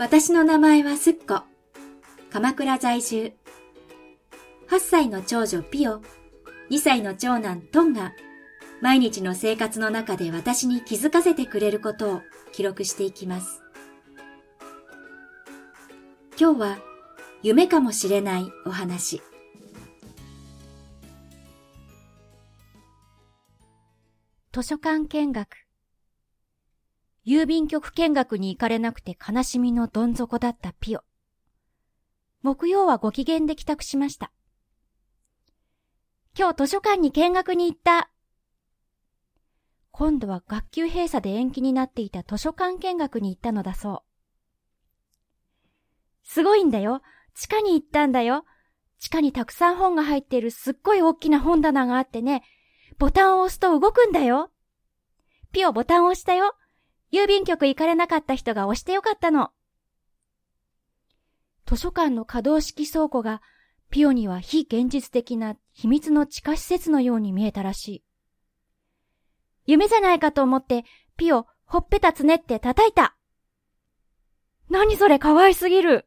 私の名前はすっこ。鎌倉在住。8歳の長女ピオ、2歳の長男トンが、毎日の生活の中で私に気づかせてくれることを記録していきます。今日は夢かもしれないお話。図書館見学。郵便局見学に行かれなくて悲しみのどん底だったピオ。木曜はご機嫌で帰宅しました。今日図書館に見学に行った。今度は学級閉鎖で延期になっていた図書館見学に行ったのだそう。すごいんだよ。地下に行ったんだよ。地下にたくさん本が入っているすっごい大きな本棚があってね、ボタンを押すと動くんだよ。ピオボタンを押したよ。郵便局行かれなかった人が押してよかったの。図書館の可動式倉庫がピオには非現実的な秘密の地下施設のように見えたらしい。夢じゃないかと思ってピオほっぺたつねって叩いた。何それかわいすぎる。